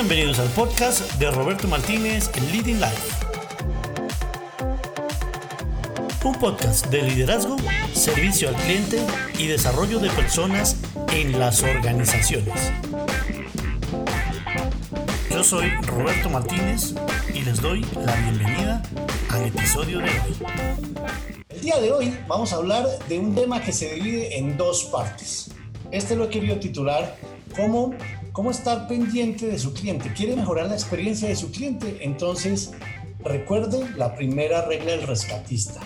Bienvenidos al podcast de Roberto Martínez en Leading Life. Un podcast de liderazgo, servicio al cliente y desarrollo de personas en las organizaciones. Yo soy Roberto Martínez y les doy la bienvenida al episodio de hoy. El día de hoy vamos a hablar de un tema que se divide en dos partes. Este lo he querido titular como cómo estar pendiente de su cliente. ¿Quiere mejorar la experiencia de su cliente? Entonces, recuerde la primera regla del rescatista.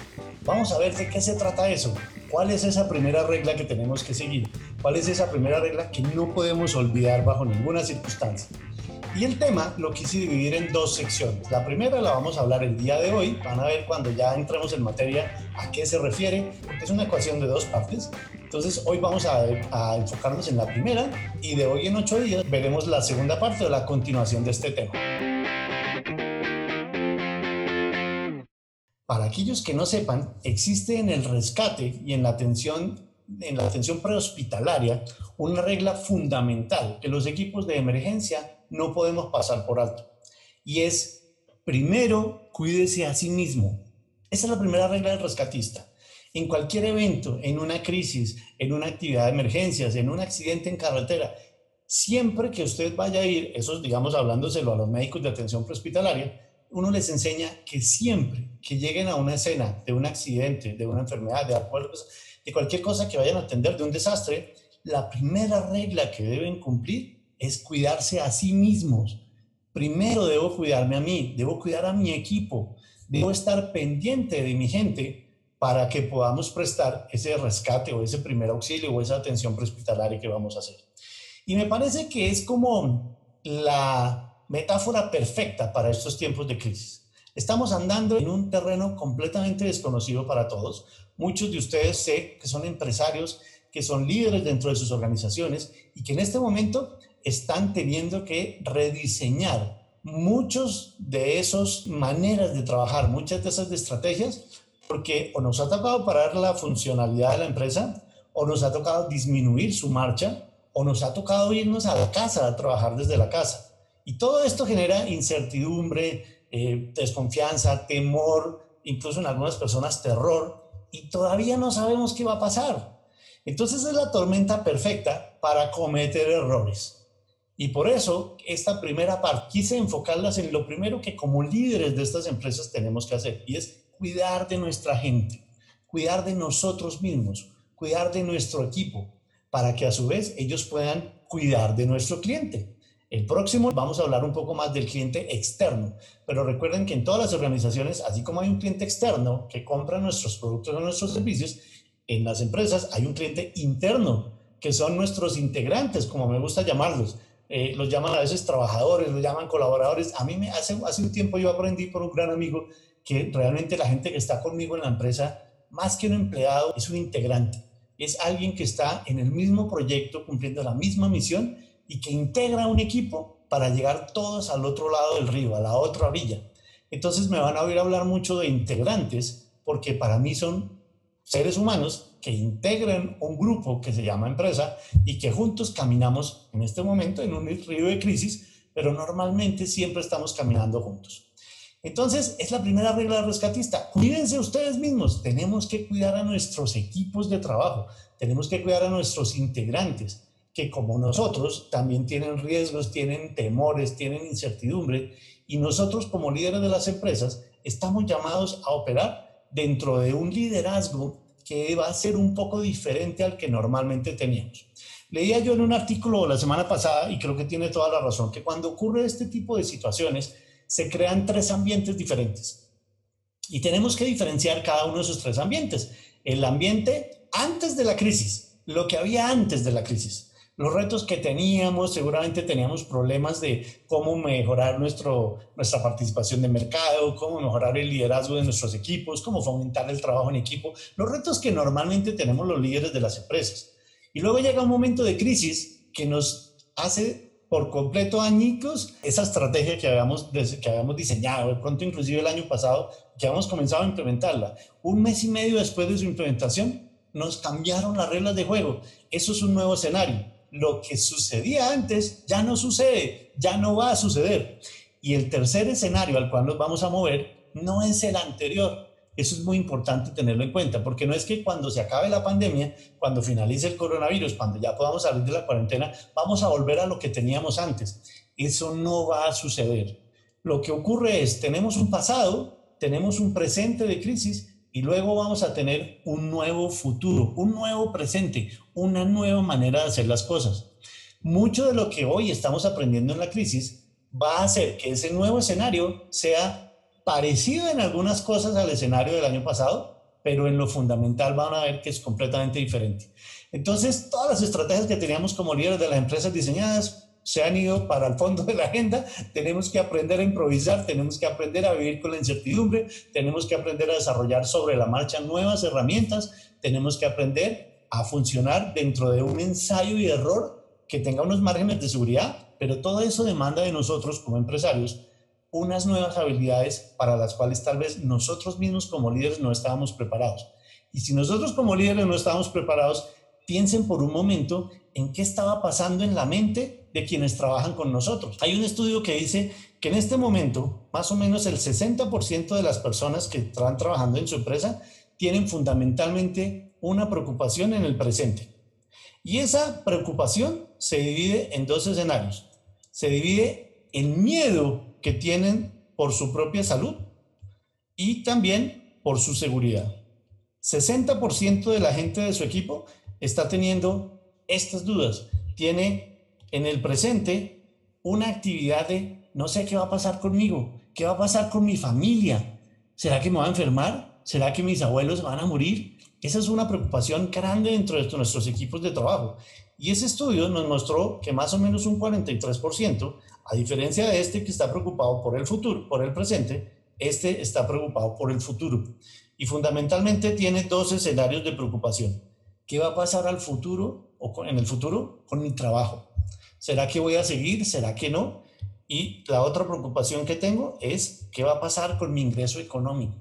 Vamos a ver de qué se trata eso. ¿Cuál es esa primera regla que tenemos que seguir? ¿Cuál es esa primera regla que no podemos olvidar bajo ninguna circunstancia? Y el tema lo quise dividir en dos secciones. La primera la vamos a hablar el día de hoy. Van a ver cuando ya entremos en materia a qué se refiere, porque es una ecuación de dos partes. Entonces hoy vamos a, a enfocarnos en la primera y de hoy en ocho días veremos la segunda parte o la continuación de este tema. Para aquellos que no sepan, existe en el rescate y en la atención en la atención prehospitalaria una regla fundamental que los equipos de emergencia no podemos pasar por alto. Y es, primero, cuídese a sí mismo. Esa es la primera regla del rescatista. En cualquier evento, en una crisis, en una actividad de emergencias, en un accidente en carretera, siempre que usted vaya a ir, eso digamos hablándoselo a los médicos de atención prehospitalaria, uno les enseña que siempre que lleguen a una escena de un accidente, de una enfermedad, acuerdos, de cualquier cosa que vayan a atender, de un desastre, la primera regla que deben cumplir es cuidarse a sí mismos. Primero debo cuidarme a mí, debo cuidar a mi equipo, debo estar pendiente de mi gente para que podamos prestar ese rescate o ese primer auxilio o esa atención prehospitalaria que vamos a hacer. Y me parece que es como la metáfora perfecta para estos tiempos de crisis. Estamos andando en un terreno completamente desconocido para todos. Muchos de ustedes sé que son empresarios, que son líderes dentro de sus organizaciones y que en este momento están teniendo que rediseñar muchos de esas maneras de trabajar, muchas de esas estrategias, porque o nos ha tocado parar la funcionalidad de la empresa, o nos ha tocado disminuir su marcha, o nos ha tocado irnos a la casa a trabajar desde la casa. Y todo esto genera incertidumbre, eh, desconfianza, temor, incluso en algunas personas terror, y todavía no sabemos qué va a pasar. Entonces es la tormenta perfecta para cometer errores. Y por eso, esta primera parte, quise enfocarlas en lo primero que como líderes de estas empresas tenemos que hacer, y es cuidar de nuestra gente, cuidar de nosotros mismos, cuidar de nuestro equipo, para que a su vez ellos puedan cuidar de nuestro cliente. El próximo vamos a hablar un poco más del cliente externo, pero recuerden que en todas las organizaciones, así como hay un cliente externo que compra nuestros productos o nuestros servicios, en las empresas hay un cliente interno, que son nuestros integrantes, como me gusta llamarlos, eh, los llaman a veces trabajadores, los llaman colaboradores. A mí me, hace, hace un tiempo yo aprendí por un gran amigo que realmente la gente que está conmigo en la empresa, más que un empleado, es un integrante. Es alguien que está en el mismo proyecto, cumpliendo la misma misión y que integra un equipo para llegar todos al otro lado del río, a la otra villa. Entonces me van a oír hablar mucho de integrantes porque para mí son seres humanos que integren un grupo que se llama empresa y que juntos caminamos en este momento en un río de crisis, pero normalmente siempre estamos caminando juntos. Entonces, es la primera regla del rescatista. Cuídense ustedes mismos. Tenemos que cuidar a nuestros equipos de trabajo. Tenemos que cuidar a nuestros integrantes, que como nosotros también tienen riesgos, tienen temores, tienen incertidumbre. Y nosotros como líderes de las empresas estamos llamados a operar dentro de un liderazgo que va a ser un poco diferente al que normalmente teníamos. Leía yo en un artículo la semana pasada, y creo que tiene toda la razón, que cuando ocurre este tipo de situaciones, se crean tres ambientes diferentes. Y tenemos que diferenciar cada uno de esos tres ambientes. El ambiente antes de la crisis, lo que había antes de la crisis los retos que teníamos, seguramente teníamos problemas de cómo mejorar nuestro, nuestra participación de mercado, cómo mejorar el liderazgo de nuestros equipos, cómo fomentar el trabajo en equipo, los retos que normalmente tenemos los líderes de las empresas. Y luego llega un momento de crisis que nos hace por completo añicos esa estrategia que habíamos, que habíamos diseñado, de pronto inclusive el año pasado, que habíamos comenzado a implementarla. Un mes y medio después de su implementación, nos cambiaron las reglas de juego. Eso es un nuevo escenario lo que sucedía antes ya no sucede, ya no va a suceder. Y el tercer escenario al cual nos vamos a mover no es el anterior. Eso es muy importante tenerlo en cuenta, porque no es que cuando se acabe la pandemia, cuando finalice el coronavirus, cuando ya podamos salir de la cuarentena, vamos a volver a lo que teníamos antes. Eso no va a suceder. Lo que ocurre es, tenemos un pasado, tenemos un presente de crisis y luego vamos a tener un nuevo futuro, un nuevo presente, una nueva manera de hacer las cosas. Mucho de lo que hoy estamos aprendiendo en la crisis va a hacer que ese nuevo escenario sea parecido en algunas cosas al escenario del año pasado, pero en lo fundamental van a ver que es completamente diferente. Entonces, todas las estrategias que teníamos como líderes de las empresas diseñadas se han ido para el fondo de la agenda. Tenemos que aprender a improvisar, tenemos que aprender a vivir con la incertidumbre, tenemos que aprender a desarrollar sobre la marcha nuevas herramientas, tenemos que aprender a funcionar dentro de un ensayo y error que tenga unos márgenes de seguridad, pero todo eso demanda de nosotros como empresarios unas nuevas habilidades para las cuales tal vez nosotros mismos como líderes no estábamos preparados. Y si nosotros como líderes no estábamos preparados, piensen por un momento en qué estaba pasando en la mente de quienes trabajan con nosotros. Hay un estudio que dice que en este momento más o menos el 60% de las personas que están trabajando en su empresa tienen fundamentalmente una preocupación en el presente. Y esa preocupación se divide en dos escenarios. Se divide en miedo que tienen por su propia salud y también por su seguridad. 60% de la gente de su equipo está teniendo estas dudas. Tiene en el presente una actividad de no sé qué va a pasar conmigo, qué va a pasar con mi familia. ¿Será que me va a enfermar? ¿Será que mis abuelos van a morir? Esa es una preocupación grande dentro de nuestros equipos de trabajo. Y ese estudio nos mostró que más o menos un 43%, a diferencia de este que está preocupado por el futuro, por el presente, este está preocupado por el futuro. Y fundamentalmente tiene dos escenarios de preocupación. ¿Qué va a pasar al futuro o en el futuro con mi trabajo? ¿Será que voy a seguir? ¿Será que no? Y la otra preocupación que tengo es qué va a pasar con mi ingreso económico.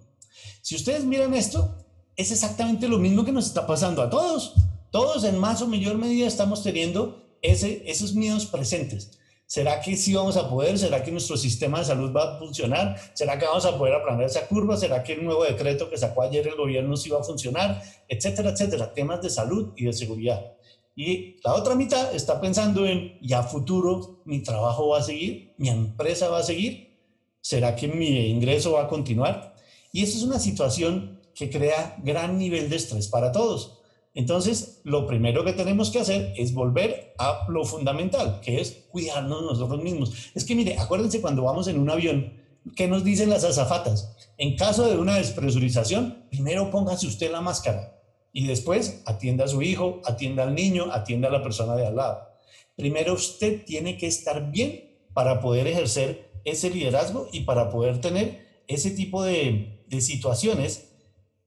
Si ustedes miran esto, es exactamente lo mismo que nos está pasando a todos. Todos en más o mayor medida estamos teniendo ese, esos miedos presentes. ¿Será que sí vamos a poder? ¿Será que nuestro sistema de salud va a funcionar? ¿Será que vamos a poder aplanar esa curva? ¿Será que el nuevo decreto que sacó ayer el gobierno sí va a funcionar? Etcétera, etcétera. Temas de salud y de seguridad. Y la otra mitad está pensando en, ¿ya futuro mi trabajo va a seguir? ¿Mi empresa va a seguir? ¿Será que mi ingreso va a continuar? Y esa es una situación que crea gran nivel de estrés para todos. Entonces, lo primero que tenemos que hacer es volver a lo fundamental, que es cuidarnos nosotros mismos. Es que mire, acuérdense cuando vamos en un avión, ¿qué nos dicen las azafatas? En caso de una despresurización, primero póngase usted la máscara y después atienda a su hijo, atienda al niño, atienda a la persona de al lado. Primero usted tiene que estar bien para poder ejercer ese liderazgo y para poder tener ese tipo de, de situaciones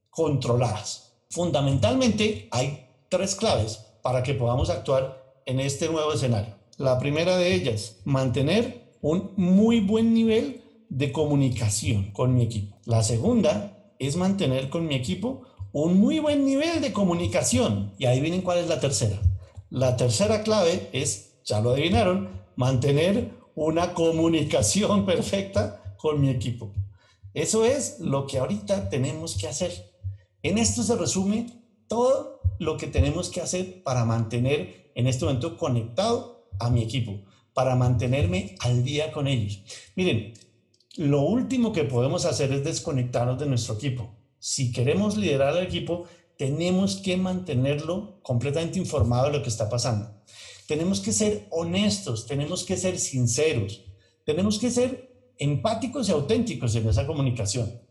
controladas. Fundamentalmente hay tres claves para que podamos actuar en este nuevo escenario. La primera de ellas, mantener un muy buen nivel de comunicación con mi equipo. La segunda es mantener con mi equipo un muy buen nivel de comunicación. Y ahí vienen cuál es la tercera. La tercera clave es, ya lo adivinaron, mantener una comunicación perfecta con mi equipo. Eso es lo que ahorita tenemos que hacer. En esto se resume todo lo que tenemos que hacer para mantener en este momento conectado a mi equipo, para mantenerme al día con ellos. Miren, lo último que podemos hacer es desconectarnos de nuestro equipo. Si queremos liderar al equipo, tenemos que mantenerlo completamente informado de lo que está pasando. Tenemos que ser honestos, tenemos que ser sinceros, tenemos que ser empáticos y auténticos en esa comunicación.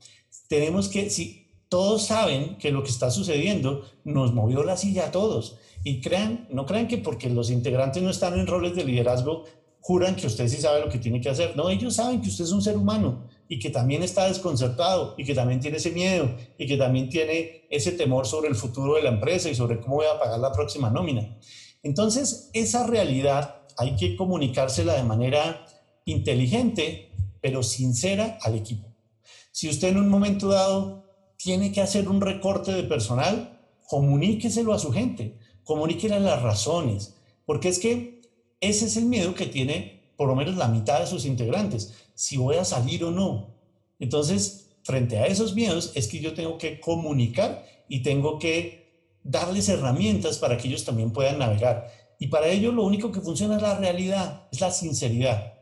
Tenemos que, si todos saben que lo que está sucediendo nos movió la silla a todos. Y crean, no crean que porque los integrantes no están en roles de liderazgo, juran que usted sí sabe lo que tiene que hacer. No, ellos saben que usted es un ser humano y que también está desconcertado y que también tiene ese miedo y que también tiene ese temor sobre el futuro de la empresa y sobre cómo voy a pagar la próxima nómina. Entonces, esa realidad hay que comunicársela de manera inteligente, pero sincera al equipo. Si usted en un momento dado tiene que hacer un recorte de personal, comuníqueselo a su gente, comuníquele las razones, Porque es que ese es el miedo que tiene por lo menos la mitad de sus integrantes, si voy a salir o no. Entonces, frente a esos miedos es que yo tengo que comunicar y tengo que darles herramientas para que ellos también puedan navegar. Y para ello lo único que funciona es la realidad, es la sinceridad.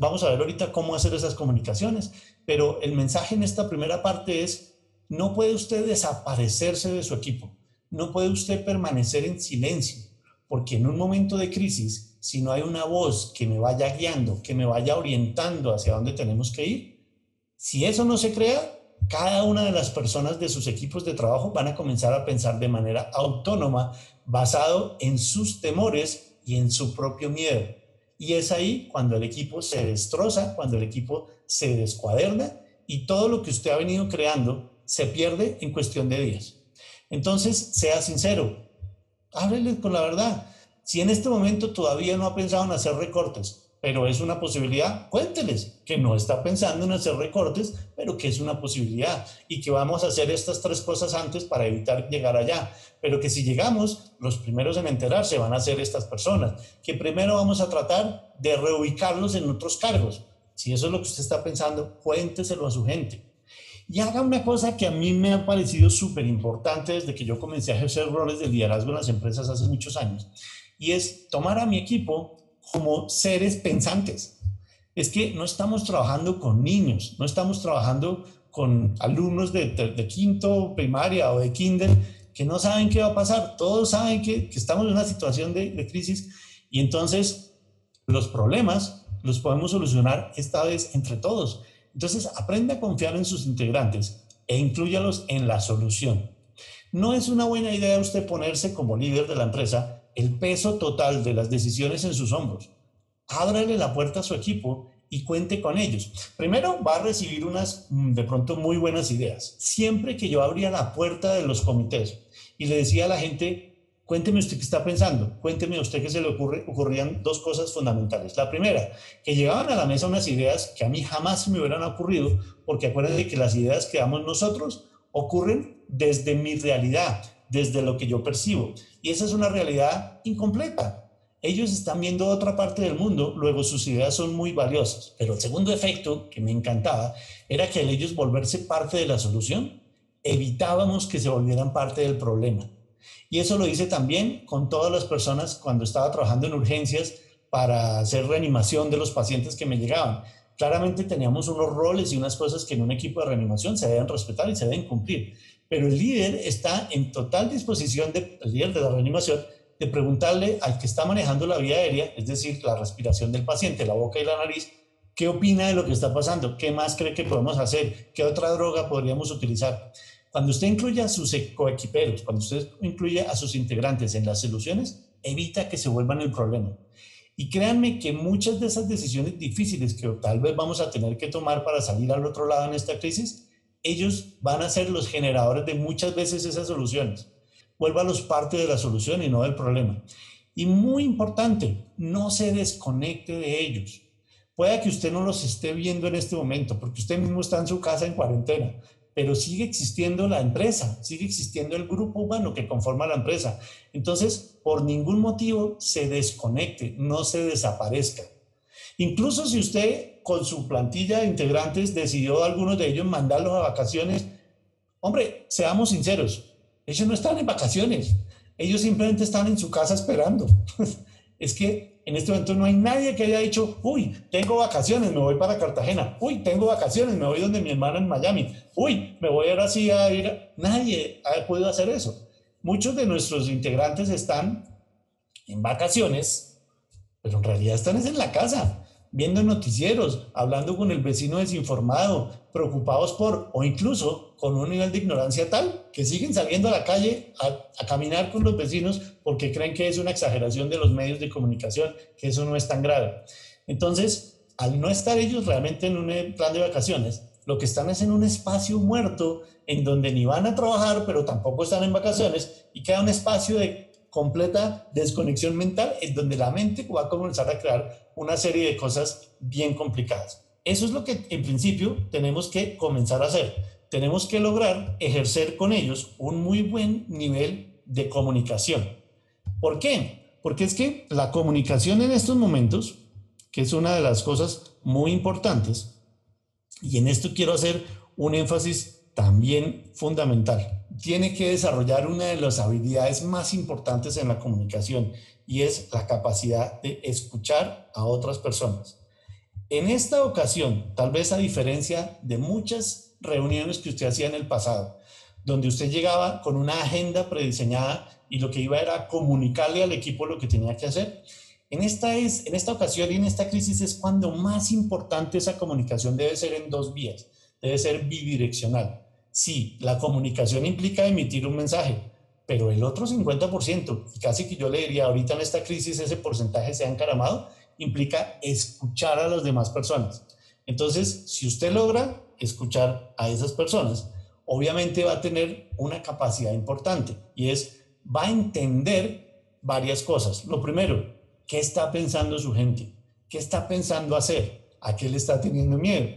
Vamos a ver ahorita cómo hacer esas comunicaciones, pero el mensaje en esta primera parte es, no puede usted desaparecerse de su equipo, no puede usted permanecer en silencio, porque en un momento de crisis, si no hay una voz que me vaya guiando, que me vaya orientando hacia dónde tenemos que ir, si eso no se crea, cada una de las personas de sus equipos de trabajo van a comenzar a pensar de manera autónoma, basado en sus temores y en su propio miedo. Y es ahí cuando el equipo se destroza, cuando el equipo se descuaderna y todo lo que usted ha venido creando se pierde en cuestión de días. Entonces, sea sincero, háblele con la verdad. Si en este momento todavía no ha pensado en hacer recortes, pero es una posibilidad, cuénteles que no está pensando en hacer recortes, pero que es una posibilidad y que vamos a hacer estas tres cosas antes para evitar llegar allá, pero que si llegamos, los primeros en enterarse van a ser estas personas, que primero vamos a tratar de reubicarlos en otros cargos. Si eso es lo que usted está pensando, cuénteselo a su gente. Y haga una cosa que a mí me ha parecido súper importante desde que yo comencé a ejercer roles de liderazgo en las empresas hace muchos años, y es tomar a mi equipo como seres pensantes. Es que no estamos trabajando con niños, no estamos trabajando con alumnos de, quinto primaria o de kinder que no saben qué va a pasar. Todos saben que, estamos en una situación de, de crisis y entonces los problemas los podemos solucionar esta vez entre todos. Entonces, aprende a confiar en sus integrantes e incluyalos en la solución. No es una buena idea usted ponerse como líder de la empresa el peso total de las decisiones en sus hombros. Ábrale la puerta a su equipo y cuente con ellos. Primero va a recibir unas mm, de pronto muy buenas ideas. Siempre que yo abría la puerta de los comités y le decía a la gente, cuénteme usted qué está pensando, cuénteme usted qué se le ocurre, ocurrían dos cosas fundamentales. La primera, que llegaban a la mesa unas ideas que a mí jamás me hubieran ocurrido, porque acuérdense que las ideas que damos nosotros ocurren desde mi realidad, desde lo que yo percibo. Y esa es una realidad incompleta. Ellos están viendo otra parte del mundo, luego sus ideas son muy valiosas. Pero el segundo efecto que me encantaba era que al ellos volverse parte de la solución, evitábamos que se volvieran parte del problema. Y eso lo hice también con todas las personas cuando estaba trabajando en urgencias para hacer reanimación de los pacientes que me llegaban. Claramente teníamos unos roles y unas cosas que en un equipo de reanimación se deben respetar y se deben cumplir pero el líder está en total disposición, de, el líder de la reanimación, de preguntarle al que está manejando la vía aérea, es decir, la respiración del paciente, la boca y la nariz, qué opina de lo que está pasando, qué más cree que podemos hacer, qué otra droga podríamos utilizar. Cuando usted incluye a sus coequiperos, cuando usted incluye a sus integrantes en las soluciones, evita que se vuelvan el problema. Y créanme que muchas de esas decisiones difíciles que tal vez vamos a tener que tomar para salir al otro lado en esta crisis, ellos van a ser los generadores de muchas veces esas soluciones. Vuélvalos parte de la solución y no del problema. Y muy importante, no se desconecte de ellos. Puede que usted no los esté viendo en este momento, porque usted mismo está en su casa en cuarentena, pero sigue existiendo la empresa, sigue existiendo el grupo humano que conforma la empresa. Entonces, por ningún motivo se desconecte, no se desaparezca. Incluso si usted con su plantilla de integrantes decidió algunos de ellos mandarlos a vacaciones, hombre, seamos sinceros, ellos no están en vacaciones, ellos simplemente están en su casa esperando. es que en este momento no hay nadie que haya dicho, uy, tengo vacaciones, me voy para Cartagena, uy, tengo vacaciones, me voy donde mi hermana en Miami, uy, me voy ahora sí a ir. Nadie ha podido hacer eso. Muchos de nuestros integrantes están en vacaciones, pero en realidad están en la casa viendo noticieros, hablando con el vecino desinformado, preocupados por, o incluso con un nivel de ignorancia tal, que siguen saliendo a la calle a, caminar con los vecinos porque creen que es una exageración de los medios de comunicación, que eso no es tan grave. Entonces, al no estar ellos realmente en un plan de vacaciones, lo que están es en un espacio muerto en donde ni van a trabajar, pero tampoco están en vacaciones y queda un espacio de completa desconexión mental en donde la mente va a comenzar a crear una serie de cosas bien complicadas. Eso es lo que en principio tenemos que comenzar a hacer. Tenemos que lograr ejercer con ellos un muy buen nivel de comunicación. ¿Por qué? Porque es que la comunicación en estos momentos, que es una de las cosas muy importantes, y en esto quiero hacer un énfasis también fundamental. Tiene que desarrollar una de las habilidades más importantes en la comunicación y es la capacidad de escuchar a otras personas. En esta ocasión, tal vez a diferencia de muchas reuniones que usted hacía en el pasado, donde usted llegaba con una agenda prediseñada y lo que iba era comunicarle al equipo lo que tenía que hacer, en esta, es, en esta ocasión y en esta crisis es cuando más importante esa comunicación debe ser en dos vías, debe ser bidireccional. Sí, la comunicación implica emitir un mensaje, pero el otro 50%, y casi que yo le diría ahorita en esta crisis ese porcentaje se ha encaramado, implica escuchar a las demás personas. Entonces, si usted logra escuchar a esas personas, obviamente va a tener una capacidad importante y es, va a entender varias cosas. Lo primero, ¿Qué está pensando su gente? ¿Qué está pensando hacer? ¿A qué le está teniendo miedo?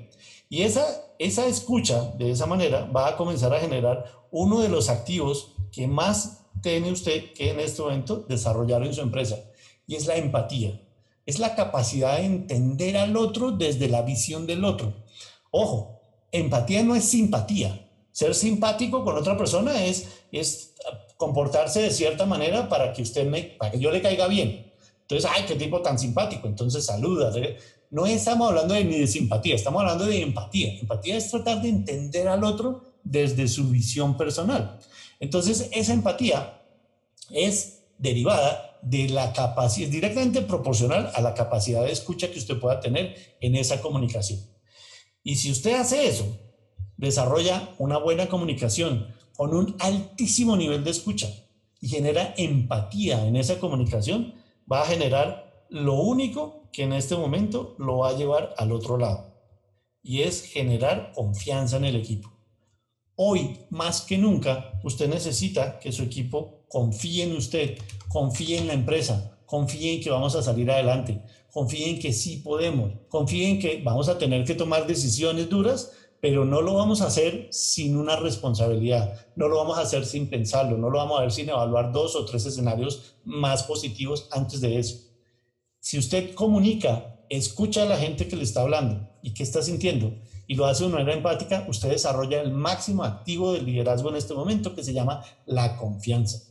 Y esa, esa escucha de esa manera va a comenzar a generar uno de los activos que más tiene usted que en este momento desarrollar en su empresa y es la empatía. Es la capacidad de entender al otro desde la visión del otro. Ojo, empatía no es simpatía. Ser simpático con otra persona es, es comportarse de cierta manera para que usted me, para que yo le caiga bien. Entonces, ay, qué tipo tan simpático, entonces saluda. No estamos hablando de, ni de simpatía, estamos hablando de empatía. Empatía es tratar de entender al otro desde su visión personal. Entonces, esa empatía es derivada de la capacidad, directamente proporcional a la capacidad de escucha que usted pueda tener en esa comunicación. Y si usted hace eso, desarrolla una buena comunicación con un altísimo nivel de escucha y genera empatía en esa comunicación, va a generar lo único que en este momento lo va a llevar al otro lado y es generar confianza en el equipo. Hoy, más que nunca, usted necesita que su equipo confíe en usted, confíe en la empresa, confíe en que vamos a salir adelante, confíe en que sí podemos, confíe en que vamos a tener que tomar decisiones duras, pero no lo vamos a hacer sin una responsabilidad, no lo vamos a hacer sin pensarlo, no lo vamos a hacer sin evaluar dos o tres escenarios más positivos antes de eso. Si usted comunica, escucha a la gente que le está hablando y qué está sintiendo y lo hace de una manera empática, usted desarrolla el máximo activo del liderazgo en este momento que se llama la confianza.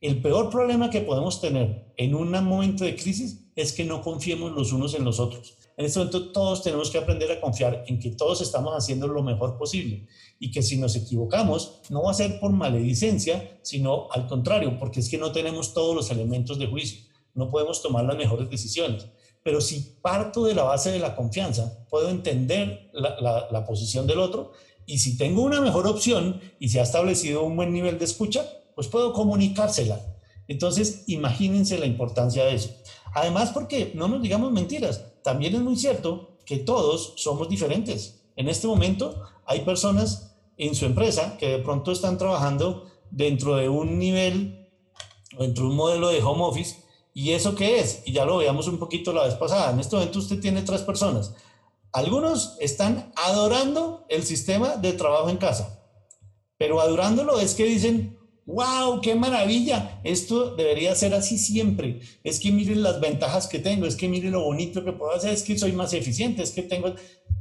El peor problema que podemos tener en un momento de crisis es que no confiemos los unos en los otros. En este momento todos tenemos que aprender a confiar en que todos estamos haciendo lo mejor posible y que si nos equivocamos no va a ser por maledicencia, sino al contrario, porque es que no tenemos todos los elementos de juicio, no podemos tomar las mejores decisiones. Pero si parto de la base de la confianza, puedo entender la, la posición del otro y si tengo una mejor opción y se ha establecido un buen nivel de escucha, pues puedo comunicársela. Entonces, imagínense la importancia de eso. Además, porque no nos digamos mentiras, también es muy cierto que todos somos diferentes. En este momento hay personas en su empresa que de pronto están trabajando dentro de un nivel, dentro de un modelo de home office. ¿Y eso qué es? Y ya lo veíamos un poquito la vez pasada. En este momento usted tiene tres personas. Algunos están adorando el sistema de trabajo en casa, pero adorándolo es que dicen, ¡Wow! ¡Qué maravilla! Esto debería ser así siempre. Es que miren las ventajas que tengo, es que miren lo bonito que puedo hacer, es que soy más eficiente, es que tengo...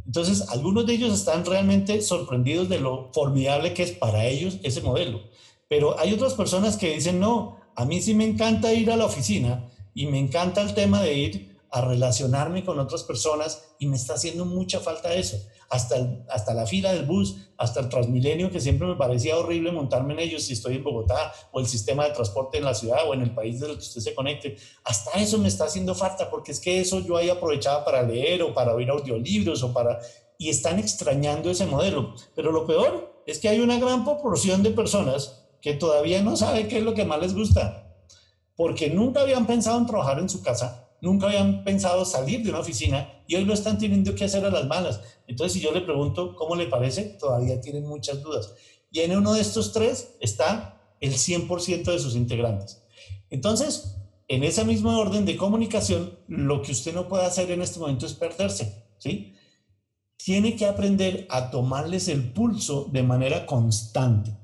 Entonces, algunos de ellos están realmente sorprendidos de lo formidable que es para ellos ese modelo. Pero hay otras personas que dicen, no, a mí sí me encanta ir a la oficina y me encanta el tema de ir a relacionarme con otras personas y me está haciendo mucha falta eso hasta, hasta la fila del bus, hasta el Transmilenio, que siempre me parecía horrible montarme en ellos si estoy en Bogotá, o el sistema de transporte en la ciudad o en el país del que usted se conecte. Hasta eso me está haciendo falta, porque es que eso yo ahí aprovechaba para leer o para oír audiolibros o para... Y están extrañando ese modelo. Pero lo peor es que hay una gran proporción de personas que todavía no sabe qué es lo que más les gusta, porque nunca habían pensado en trabajar en su casa nunca habían pensado salir de una oficina y hoy lo están teniendo que hacer a las malas. Entonces, si yo le pregunto cómo le parece, todavía tienen muchas dudas. Y en uno de estos tres está el 100% de sus integrantes. Entonces, en esa misma orden de comunicación, lo que usted no puede hacer en este momento es perderse, ¿sí? Tiene que aprender a tomarles el pulso de manera constante.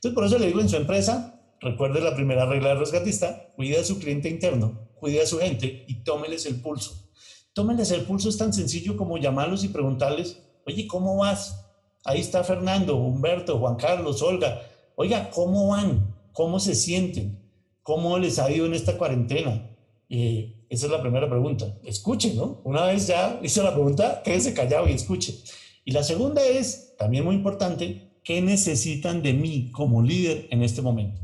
Entonces, por eso le digo en su empresa, recuerde la primera regla del rescatista, cuide a su cliente interno, cuide a su gente y tómeles el pulso. Tómeles el pulso es tan sencillo como llamarlos y preguntarles, oye, ¿cómo vas? Ahí está Fernando, Humberto, Juan Carlos, Olga. Oiga, ¿cómo van? ¿Cómo se sienten? ¿Cómo les ha ido en esta cuarentena? Eh, esa es la primera pregunta. Escuchen, ¿no? Una vez ya hizo la pregunta, quédese callado y escuche. Y la segunda es, también muy importante, ¿qué necesitan de mí como líder en este momento?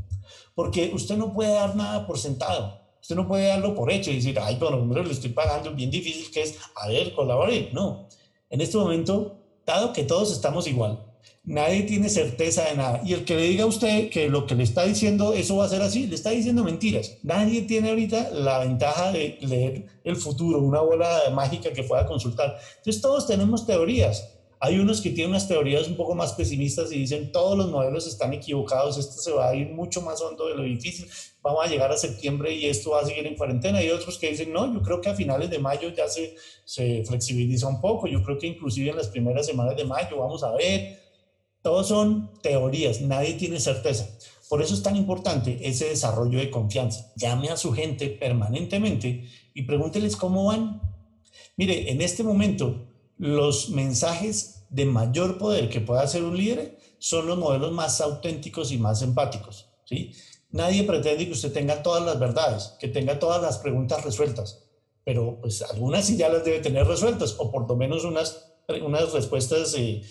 Porque usted no puede dar nada por sentado. Usted no puede darlo por hecho y decir, ay, bueno, hombre, le estoy pagando bien difícil que es, a ver, colaborar. No. En este momento, dado que todos estamos igual, nadie tiene certeza de nada. Y el que le diga a usted que lo que le está diciendo eso va a ser así, le está diciendo mentiras. Nadie tiene ahorita la ventaja de leer el futuro, una bola mágica que pueda consultar. Entonces todos tenemos teorías. Hay unos que tienen unas teorías un poco más pesimistas y dicen todos los modelos están equivocados, esto se va a ir mucho más hondo de lo difícil, vamos a llegar a septiembre y esto va a seguir en cuarentena. Y otros que dicen, no, yo creo que a finales de mayo ya se, se flexibiliza un poco, yo creo que inclusive en las primeras semanas de mayo vamos a ver. Todos son teorías, nadie tiene certeza. Por eso es tan importante ese desarrollo de confianza. Llame a su gente permanentemente y pregúnteles cómo van. Mire, en este momento los mensajes de mayor poder que pueda hacer un líder son los modelos más auténticos y más empáticos. ¿sí? Nadie pretende que usted tenga todas las verdades, que tenga todas las preguntas resueltas, pero pues algunas sí ya las debe tener resueltas, o por lo menos unas, unas respuestas eh,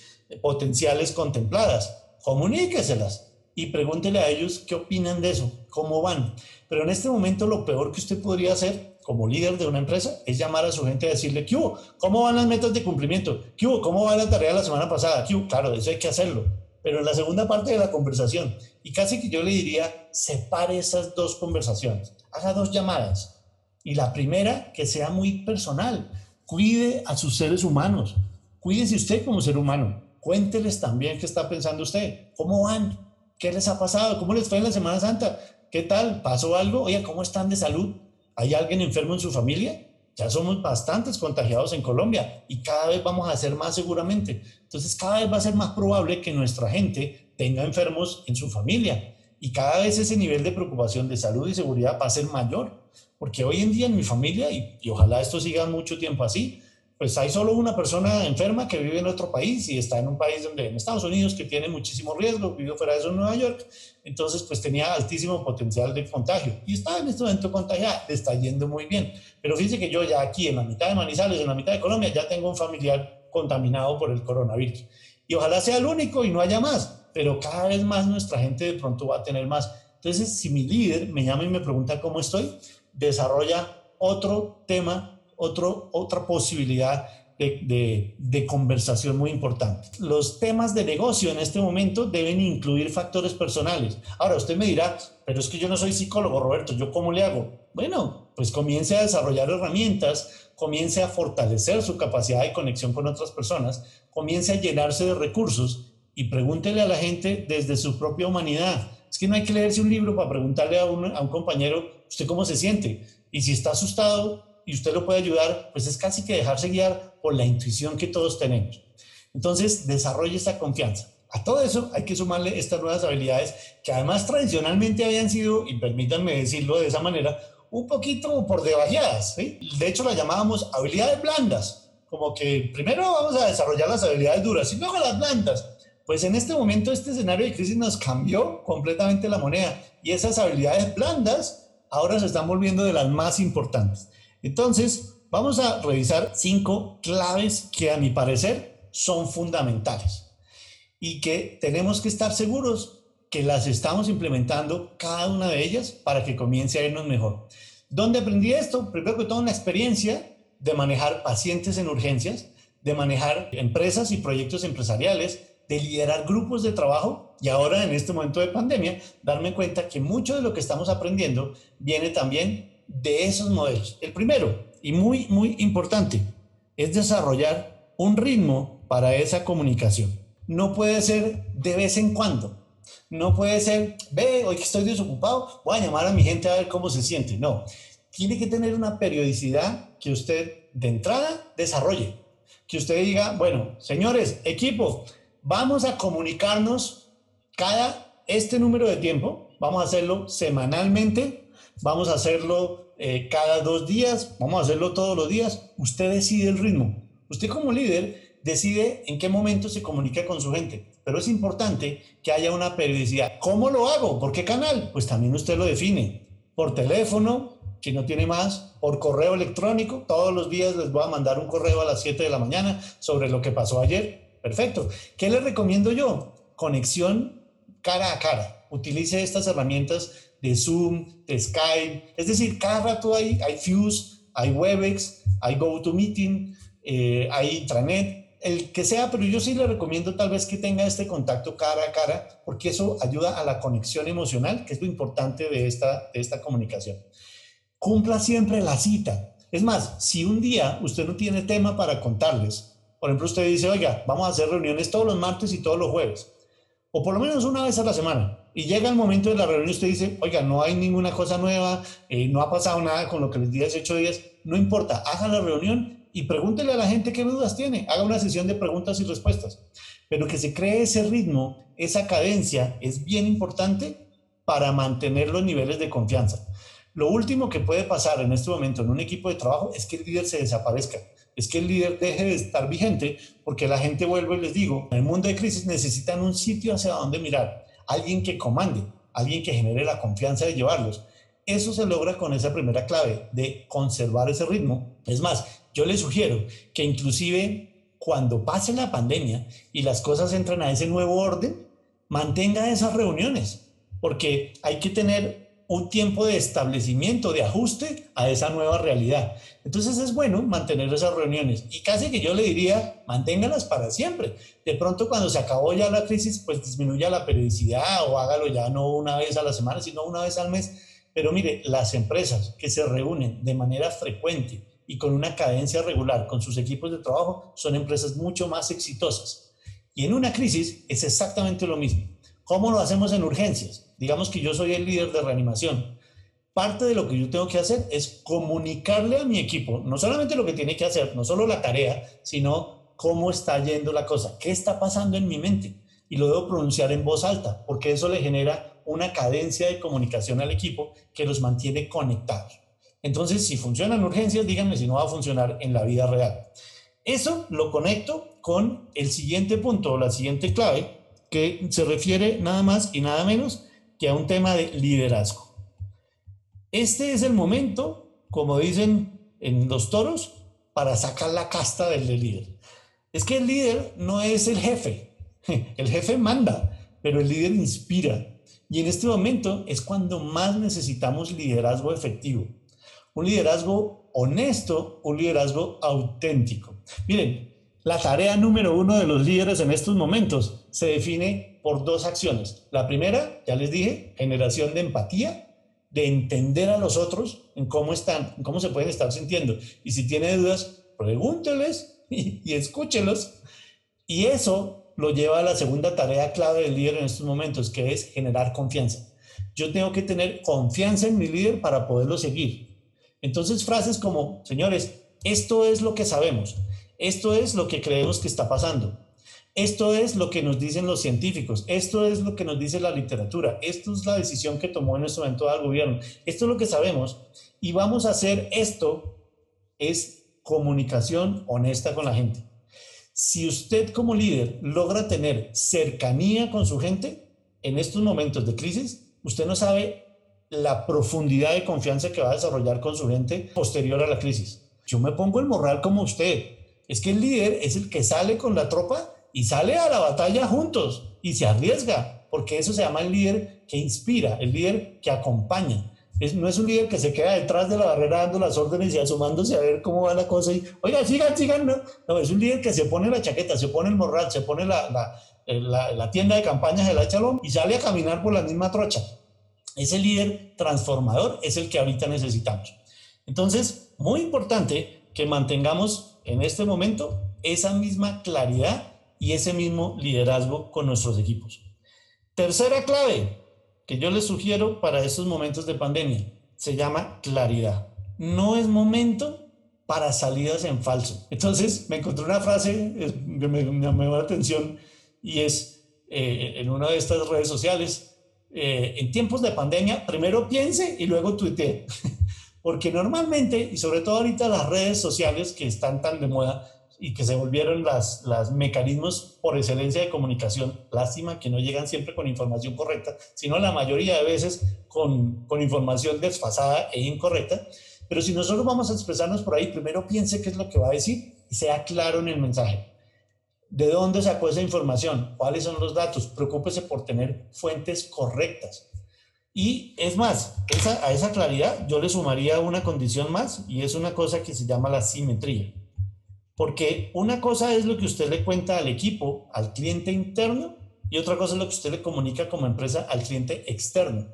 potenciales contempladas. Comuníqueselas y pregúntele a ellos qué opinan de eso, cómo van. Pero en este momento lo peor que usted podría hacer como líder de una empresa es llamar a su gente a decirle, ¿qué hubo? ¿Cómo van las metas de cumplimiento? ¿Qué hubo? ¿Cómo va la tarea de la semana pasada? ¿Qué hubo? Claro, eso hay que hacerlo. Pero en la segunda parte de la conversación, y casi que yo le diría, separe esas dos conversaciones, haga dos llamadas. Y la primera, que sea muy personal, cuide a sus seres humanos, cuídese usted como ser humano, cuénteles también qué está pensando usted, cómo van, qué les ha pasado, cómo les fue en la Semana Santa, qué tal, pasó algo, oye, ¿cómo están de salud? ¿Hay alguien enfermo en su familia? Ya somos bastantes contagiados en Colombia y cada vez vamos a ser más seguramente. Entonces cada vez va a ser más probable que nuestra gente tenga enfermos en su familia y cada vez ese nivel de preocupación de salud y seguridad va a ser mayor. Porque hoy en día en mi familia, y, y ojalá esto siga mucho tiempo así, pues hay solo una persona enferma que vive en otro país y está en un país donde, en Estados Unidos, que tiene muchísimo riesgo, vivió fuera de eso en Nueva York, entonces pues tenía altísimo potencial de contagio y está en este momento contagiada, le está yendo muy bien. Pero fíjense que yo ya aquí en la mitad de Manizales, en la mitad de Colombia, ya tengo un familiar contaminado por el coronavirus. Y ojalá sea el único y no haya más, pero cada vez más nuestra gente de pronto va a tener más. Entonces, si mi líder me llama y me pregunta cómo estoy, desarrolla otro tema otro, otra posibilidad de, de, conversación muy importante. Los temas de negocio en este momento deben incluir factores personales. Ahora, usted me dirá, pero es que yo no soy psicólogo, Roberto, ¿yo cómo le hago? Bueno, pues comience a desarrollar herramientas, comience a fortalecer su capacidad de conexión con otras personas, comience a llenarse de recursos y pregúntele a la gente desde su propia humanidad. Es que no hay que leerse un libro para preguntarle a un, a un compañero, ¿usted cómo se siente? Y si está asustado, y usted lo puede ayudar, pues es casi que dejarse guiar por la intuición que todos tenemos. Entonces, desarrolle esa confianza. A todo eso hay que sumarle estas nuevas habilidades que además tradicionalmente habían sido, y permítanme decirlo de esa manera, un poquito por debajeadas. De hecho, las llamábamos habilidades blandas, como que primero vamos a desarrollar las habilidades duras y luego las blandas. Pues en este momento este escenario de crisis nos cambió completamente la moneda y esas habilidades blandas ahora se están volviendo de las más importantes. Entonces, vamos a revisar cinco claves que a mi parecer son fundamentales y que tenemos que estar seguros que las estamos implementando cada una de ellas para que comience a irnos mejor. ¿Dónde aprendí esto? Primero que todo, una experiencia de manejar pacientes en urgencias, de manejar empresas y proyectos empresariales, de liderar grupos de trabajo y ahora en este momento de pandemia, darme cuenta que mucho de lo que estamos aprendiendo viene también de esos modelos. El primero, y muy, muy importante, es desarrollar un ritmo para esa comunicación. No puede ser de vez en cuando. No puede ser, ve, hoy que estoy desocupado, voy a llamar a mi gente a ver cómo se siente. No, tiene que tener una periodicidad que usted de entrada desarrolle. Que usted diga, bueno, señores, equipo, vamos a comunicarnos cada este número de tiempo vamos a hacerlo semanalmente, vamos a hacerlo eh, cada dos días, vamos a hacerlo todos los días. Usted decide el ritmo. Usted como líder decide en qué momento se comunica con su gente, pero es importante que haya una periodicidad. ¿Cómo lo hago? ¿Por qué canal? Pues también usted lo define. Por teléfono, si no tiene más, por correo electrónico. Todos los días les voy a mandar un correo a las 7 de la mañana sobre lo que pasó ayer. Perfecto. ¿Qué les recomiendo yo? Conexión cara a cara. Utilice estas herramientas Zoom, Skype. Es decir, cada rato hay, hay Fuse, hay Webex, hay GoToMeeting, eh, hay intranet, el que sea, pero yo sí le recomiendo tal vez que tenga este contacto cara a cara, porque eso ayuda a la conexión emocional, que es lo importante de esta, de esta comunicación. Cumpla siempre la cita. Es más, si un día usted no tiene tema para contarles, por ejemplo, usted dice, oiga, vamos a hacer reuniones todos los martes y todos los jueves, o por lo menos una vez a la semana, y llega el momento de la reunión usted dice, oiga, no hay ninguna cosa nueva, eh, no ha pasado nada con lo que les di hace ocho días, no importa, haga la reunión y pregúntele a la gente qué dudas tiene. Haga una sesión de preguntas y respuestas. Pero que se cree ese ritmo, esa cadencia, es bien importante para mantener los niveles de confianza. Lo último que puede pasar en este momento en un equipo de trabajo es que el líder se desaparezca, es que el líder deje de estar vigente porque la gente vuelve y les digo, en el mundo de crisis necesitan un sitio hacia donde mirar, alguien que comande, alguien que genere la confianza de llevarlos. Eso se logra con esa primera clave de conservar ese ritmo. Es más, yo le sugiero que inclusive cuando pase la pandemia y las cosas entran a ese nuevo orden, mantenga esas reuniones, porque hay que tener un tiempo de establecimiento, de ajuste a esa nueva realidad. Entonces es bueno mantener esas reuniones y casi que yo le diría, manténgalas para siempre. De pronto cuando se acabó ya la crisis, pues disminuya la periodicidad o hágalo ya no una vez a la semana, sino una vez al mes pero mire, las empresas que se reúnen de manera frecuente y con una cadencia regular con sus equipos de trabajo son empresas mucho más exitosas. Y en una crisis es exactamente lo mismo. ¿Cómo lo hacemos en urgencias? Digamos que yo soy el líder de reanimación. Parte de lo que yo tengo que hacer es comunicarle a mi equipo, no solamente lo que tiene que hacer, no solo la tarea, sino cómo está yendo la cosa, qué está pasando en mi mente. Y lo debo pronunciar en voz alta, porque eso le genera una cadencia de comunicación al equipo que los mantiene conectados. Entonces, si funciona en urgencias, díganme si no va a funcionar en la vida real. Eso lo conecto con el siguiente punto o la siguiente clave que se refiere nada más y nada menos que a un tema de liderazgo. Este es el momento, como dicen en los toros, para sacar la casta del líder. Es que el líder no es el jefe, el jefe manda, pero el líder inspira, y en este momento es cuando más necesitamos liderazgo efectivo. Un liderazgo honesto, un liderazgo auténtico. Miren, la tarea número uno de los líderes en estos momentos se define por dos acciones. La primera, ya les dije, generación de empatía, de entender a los otros en cómo están, en cómo se pueden estar sintiendo. Y si tiene dudas, pregúnteles y, y escúchelos. Y eso lo lleva a la segunda tarea clave del líder en estos momentos, que es generar confianza. Yo tengo que tener confianza en mi líder para poderlo seguir. Entonces, frases como, señores, esto es lo que sabemos, esto es lo que creemos que está pasando, esto es lo que nos dicen los científicos, esto es lo que nos dice la literatura, esto es la decisión que tomó en este momento el gobierno, esto es lo que sabemos y vamos a hacer esto, es comunicación honesta con la gente. Si usted como líder logra tener cercanía con su gente en estos momentos de crisis, usted no sabe la profundidad de confianza que va a desarrollar con su gente posterior a la crisis. Yo me pongo el morral como usted. Es que el líder es el que sale con la tropa y sale a la batalla juntos y se arriesga, porque eso se llama el líder que inspira, el líder que acompaña no es un líder que se queda detrás de la barrera dando las órdenes y asomándose a ver cómo va la cosa y, oiga, sigan, sigan. No, no es un líder que se pone la chaqueta, se pone el morral, se pone la, la, eh, la, tienda de campaña de la Chalón y sale a caminar por la misma trocha. Ese líder transformador es el que ahorita necesitamos. Entonces, muy importante que mantengamos en este momento esa misma claridad y ese mismo liderazgo con nuestros equipos. Tercera clave, que yo les sugiero para estos momentos de pandemia. Se llama claridad. No es momento para salidas en falso. Entonces me encontré una frase que me, llamó la atención y es eh, en una de estas redes sociales, eh, en tiempos de pandemia, primero piense y luego tuitee. Porque normalmente, y sobre todo ahorita las redes sociales que están tan de moda y que se volvieron las, las mecanismos por excelencia de comunicación, lástima que no llegan siempre con información correcta, sino la mayoría de veces con, con información desfasada e incorrecta. Pero si nosotros vamos a expresarnos por ahí, primero piense qué es lo que va a decir y sea claro en el mensaje. ¿De dónde sacó esa información? ¿Cuáles son los datos? Preocúpese por tener fuentes correctas. Y es más, a esa claridad yo le sumaría una condición más y es una cosa que se llama la simetría. Porque una cosa es lo que usted le cuenta al equipo, al cliente interno, y otra cosa es lo que usted le comunica como empresa al cliente externo.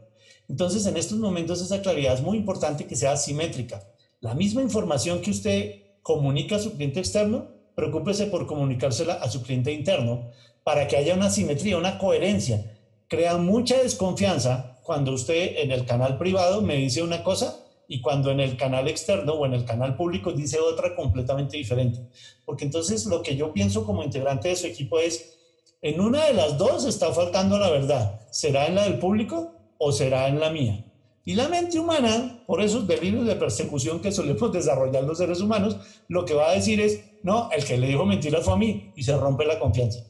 Entonces, en estos momentos esa claridad es muy importante que sea simétrica. La misma información que usted comunica a su cliente externo, preocúpese por comunicársela a su cliente interno para que haya una simetría, una coherencia. Crea mucha desconfianza cuando usted en el canal privado me dice una cosa y cuando en el canal externo o en el canal público dice otra completamente diferente. Porque entonces lo que yo pienso como integrante de su equipo es, en una de las dos está faltando la verdad. ¿Será en la del público o será en la mía? Y la mente humana, por esos delirios de persecución que solemos desarrollar los seres humanos, lo que va a decir es, no, el que le dijo mentiras fue a mí y se rompe la confianza.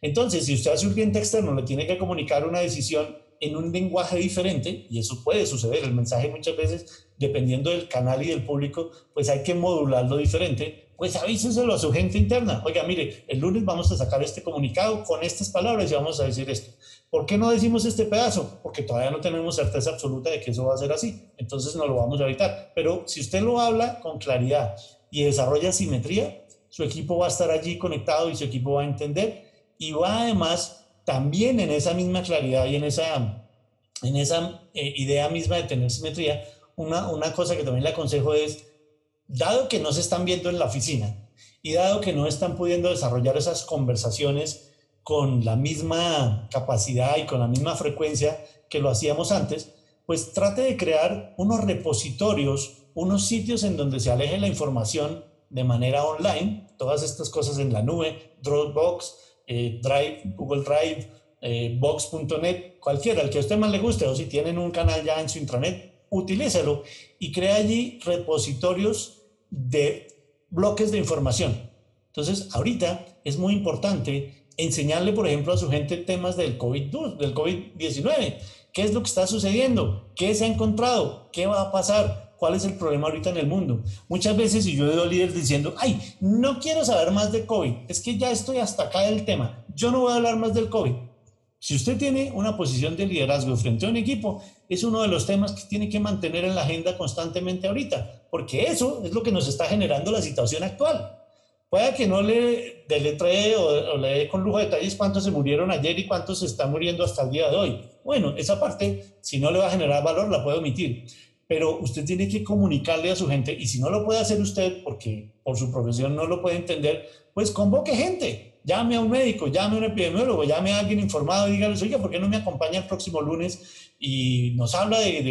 Entonces, si usted a su cliente externo le tiene que comunicar una decisión en un lenguaje diferente, y eso puede suceder, el mensaje muchas veces, dependiendo del canal y del público, pues hay que modularlo diferente, pues avíseselo a su gente interna. Oiga, mire, el lunes vamos a sacar este comunicado con estas palabras y vamos a decir esto. ¿Por qué no decimos este pedazo? Porque todavía no tenemos certeza absoluta de que eso va a ser así. Entonces no lo vamos a evitar. Pero si usted lo habla con claridad y desarrolla simetría, su equipo va a estar allí conectado y su equipo va a entender y va además también en esa misma claridad y en esa, en esa eh, idea misma de tener simetría, una, una cosa que también le aconsejo es, dado que no se están viendo en la oficina y dado que no están pudiendo desarrollar esas conversaciones con la misma capacidad y con la misma frecuencia que lo hacíamos antes, pues trate de crear unos repositorios, unos sitios en donde se aleje la información de manera online, todas estas cosas en la nube, Dropbox, eh, Drive, Google Drive, eh, Box.net, cualquiera, el que a usted más le guste, o si tienen un canal ya en su intranet, utilícelo y crea allí repositorios de bloques de información. Entonces, ahorita es muy importante enseñarle, por ejemplo, a su gente temas del COVID-19, del COVID qué es lo que está sucediendo, qué se ha encontrado, qué va a pasar, cuál es el problema ahorita en el mundo. Muchas veces, y yo veo líderes diciendo, ay, no quiero saber más de COVID, es que ya estoy hasta acá del tema, yo no voy a hablar más del COVID. Si usted tiene una posición de liderazgo frente a un equipo, es uno de los temas que tiene que mantener en la agenda constantemente ahorita, porque eso es lo que nos está generando la situación actual. Puede que no le deletree o, o le dé con lujo de detalles cuántos se murieron ayer y cuántos se están muriendo hasta el día de hoy. Bueno, esa parte, si no le va a generar valor, la puede omitir pero usted tiene que comunicarle a su gente y si no lo puede hacer usted porque por su profesión no lo puede entender, pues convoque gente, llame a un médico, llame a un epidemiólogo, llame a alguien informado y dígale, oiga, ¿por qué no me acompaña el próximo lunes y nos habla de,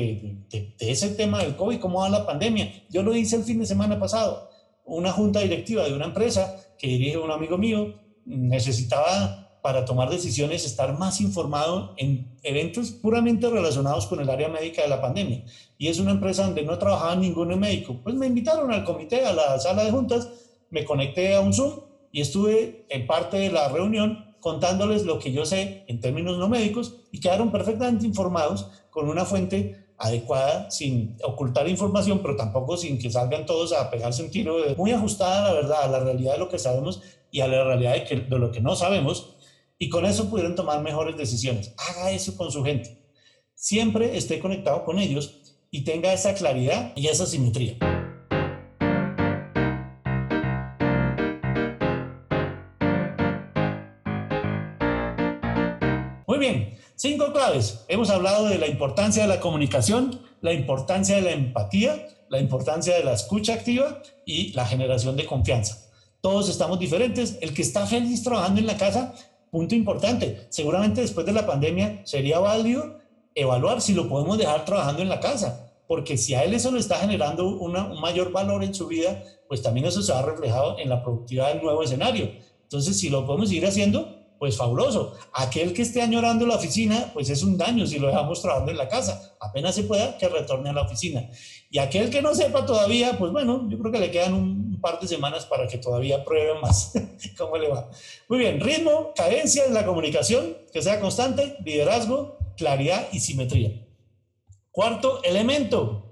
de, de, ese tema del COVID, cómo va la pandemia? Yo lo hice el fin de semana pasado, una junta directiva de una empresa que dirige un amigo mío necesitaba para tomar decisiones, estar más informado en eventos puramente relacionados con el área médica de la pandemia. Y es una empresa donde no trabajaba ningún médico. Pues me invitaron al comité, a la sala de juntas, me conecté a un Zoom y estuve en parte de la reunión contándoles lo que yo sé en términos no médicos y quedaron perfectamente informados con una fuente adecuada, sin ocultar información, pero tampoco sin que salgan todos a pegarse un tiro, muy ajustada, la verdad, a la realidad de lo que sabemos y a la realidad de, que, de lo que no sabemos, y con eso pudieron tomar mejores decisiones. Haga eso con su gente. Siempre esté conectado con ellos y tenga esa claridad y esa simetría. Muy bien, cinco claves. Hemos hablado de la importancia de la comunicación, la importancia de la empatía, la importancia de la escucha activa y la generación de confianza. Todos estamos diferentes. El que está feliz trabajando en la casa punto importante, seguramente después de la pandemia sería válido evaluar si lo podemos dejar trabajando en la casa, porque si a él eso le está generando un mayor valor en su vida, pues también eso se ha reflejado en la productividad del nuevo escenario. Entonces, si lo podemos seguir haciendo, pues fabuloso. Aquel que esté añorando la oficina, pues es un daño si lo dejamos trabajando en la casa. Apenas se pueda, que retorne a la oficina. Y aquel que no sepa todavía, pues bueno, yo creo que le quedan un par de semanas para que todavía pruebe más cómo le va. Muy bien, ritmo, cadencia en la comunicación, que sea constante, liderazgo, claridad y simetría. Cuarto elemento,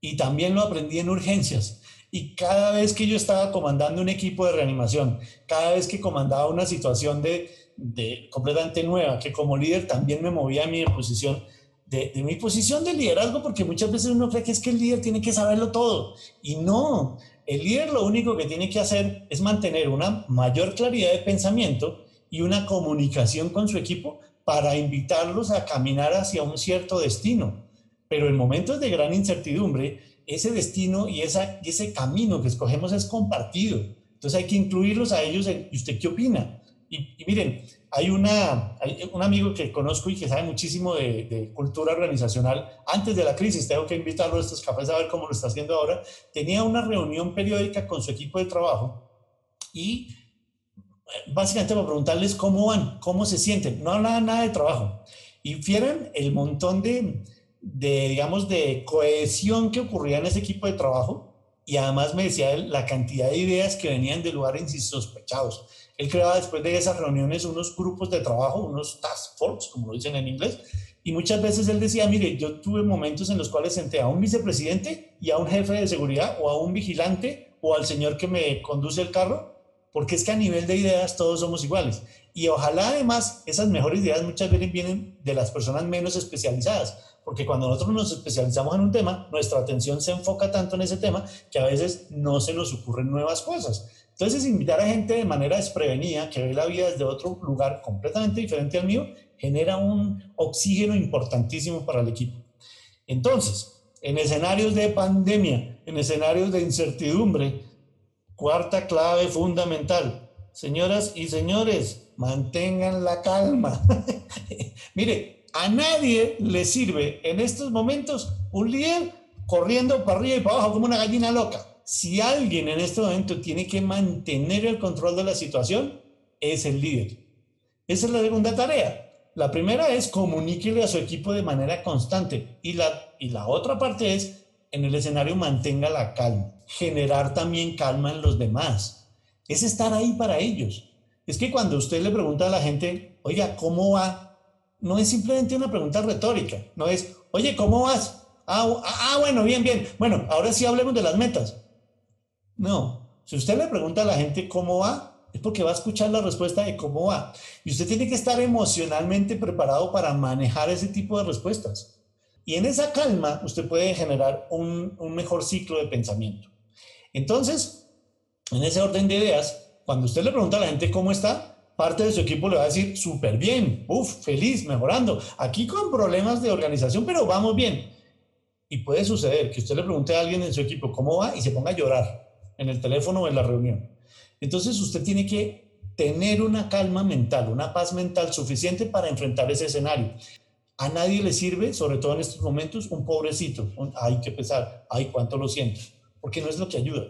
y también lo aprendí en urgencias y cada vez que yo estaba comandando un equipo de reanimación, cada vez que comandaba una situación de, de completamente nueva, que como líder también me movía mi posición, de, de, mi posición de liderazgo, porque muchas veces uno cree que es que el líder tiene que saberlo todo. Y no, el líder lo único que tiene que hacer es mantener una mayor claridad de pensamiento y una comunicación con su equipo para invitarlos a caminar hacia un cierto destino. Pero en momentos de gran incertidumbre, ese destino y, esa, ese camino que escogemos es compartido. Entonces hay que incluirlos a ellos. ¿Y usted qué opina? Y, miren, hay, una, un amigo que conozco y que sabe muchísimo de, cultura organizacional. Antes de la crisis, tengo que invitarlo a estos cafés a ver cómo lo está haciendo ahora. Tenía una reunión periódica con su equipo de trabajo y eh, básicamente para preguntarles cómo van, cómo se sienten. No hablaban nada de trabajo. Y vieran el montón de, de, digamos, de cohesión que ocurría en ese equipo de trabajo y además me decía él la cantidad de ideas que venían de lugares insospechados. Él creaba después de esas reuniones unos grupos de trabajo, unos task force, como lo dicen en inglés, y muchas veces él decía, mire, yo tuve momentos en los cuales senté a un vicepresidente y a un jefe de seguridad o a un vigilante o al señor que me conduce el carro, porque es que a nivel de ideas todos somos iguales. Y ojalá además esas mejores ideas muchas veces vienen de las personas menos especializadas porque cuando nosotros nos especializamos en un tema, nuestra atención se enfoca tanto en ese tema que a veces no se nos ocurren nuevas cosas. Entonces, invitar a gente de manera desprevenida, que ve la vida desde otro lugar completamente diferente al mío, genera un oxígeno importantísimo para el equipo. Entonces, en escenarios de pandemia, en escenarios de incertidumbre, cuarta clave fundamental, señoras y señores, mantengan la calma. Mire, a nadie le sirve en estos momentos un líder corriendo para arriba y para abajo como una gallina loca. Si alguien en este momento tiene que mantener el control de la situación, es el líder. Esa es la segunda tarea. La primera es comuníquele a su equipo de manera constante y la, y la otra parte es, en el escenario, mantenga la calma. Generar también calma en los demás. Es estar ahí para ellos. Es que cuando usted le pregunta a la gente, oiga, ¿cómo va? no es simplemente una pregunta retórica, no es, oye, ¿cómo vas? Ah, ah, bueno, bien, bien. Bueno, ahora sí hablemos de las metas. No, si usted le pregunta a la gente cómo va, es porque va a escuchar la respuesta de cómo va. Y usted tiene que estar emocionalmente preparado para manejar ese tipo de respuestas. Y en esa calma usted puede generar un, un mejor ciclo de pensamiento. Entonces, en ese orden de ideas, cuando usted le pregunta a la gente cómo está, parte de su equipo le va a decir súper bien, uff, feliz, mejorando. Aquí con problemas de organización, pero vamos bien. Y puede suceder que usted le pregunte a alguien en su equipo cómo va y se ponga a llorar en el teléfono o en la reunión. Entonces usted tiene que tener una calma mental, una paz mental suficiente para enfrentar ese escenario. A nadie le sirve, sobre todo en estos momentos, un pobrecito. ay, qué pesar, ay, cuánto lo siento, porque no es lo que ayuda.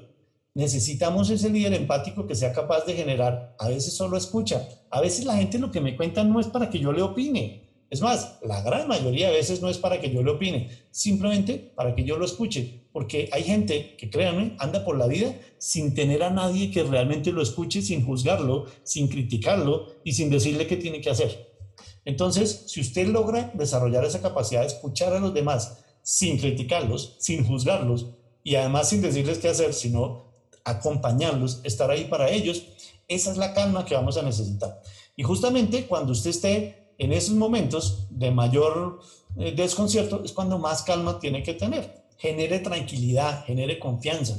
Necesitamos ese líder empático que sea capaz de generar, a veces solo escucha, a veces la gente lo que me cuenta no es para que yo le opine. Es más, la gran mayoría de veces no es para que yo le opine, simplemente para que yo lo escuche, porque hay gente que, créanme, anda por la vida sin tener a nadie que realmente lo escuche, sin juzgarlo, sin criticarlo y sin decirle qué tiene que hacer. Entonces, si usted logra desarrollar esa capacidad de escuchar a los demás sin criticarlos, sin juzgarlos y además sin decirles qué hacer, sino acompañarlos, estar ahí para ellos, esa es la calma que vamos a necesitar. Y justamente cuando usted esté en esos momentos de mayor eh, desconcierto, es cuando más calma tiene que tener. Genere tranquilidad, genere confianza,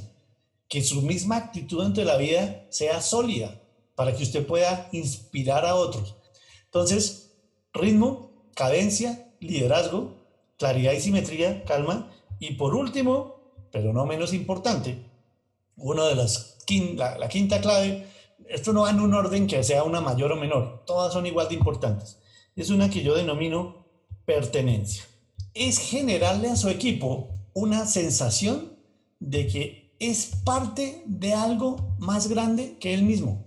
que su misma actitud ante la vida sea sólida para que usted pueda inspirar a otros. Entonces, ritmo, cadencia, liderazgo, claridad y simetría, calma. Y por último, pero no menos importante, una de las, la, la quinta clave, esto no va en un orden que sea una mayor o menor, todas son igual de importantes. Es una que yo denomino pertenencia. Es generarle a su equipo una sensación de que es parte de algo más grande que él mismo.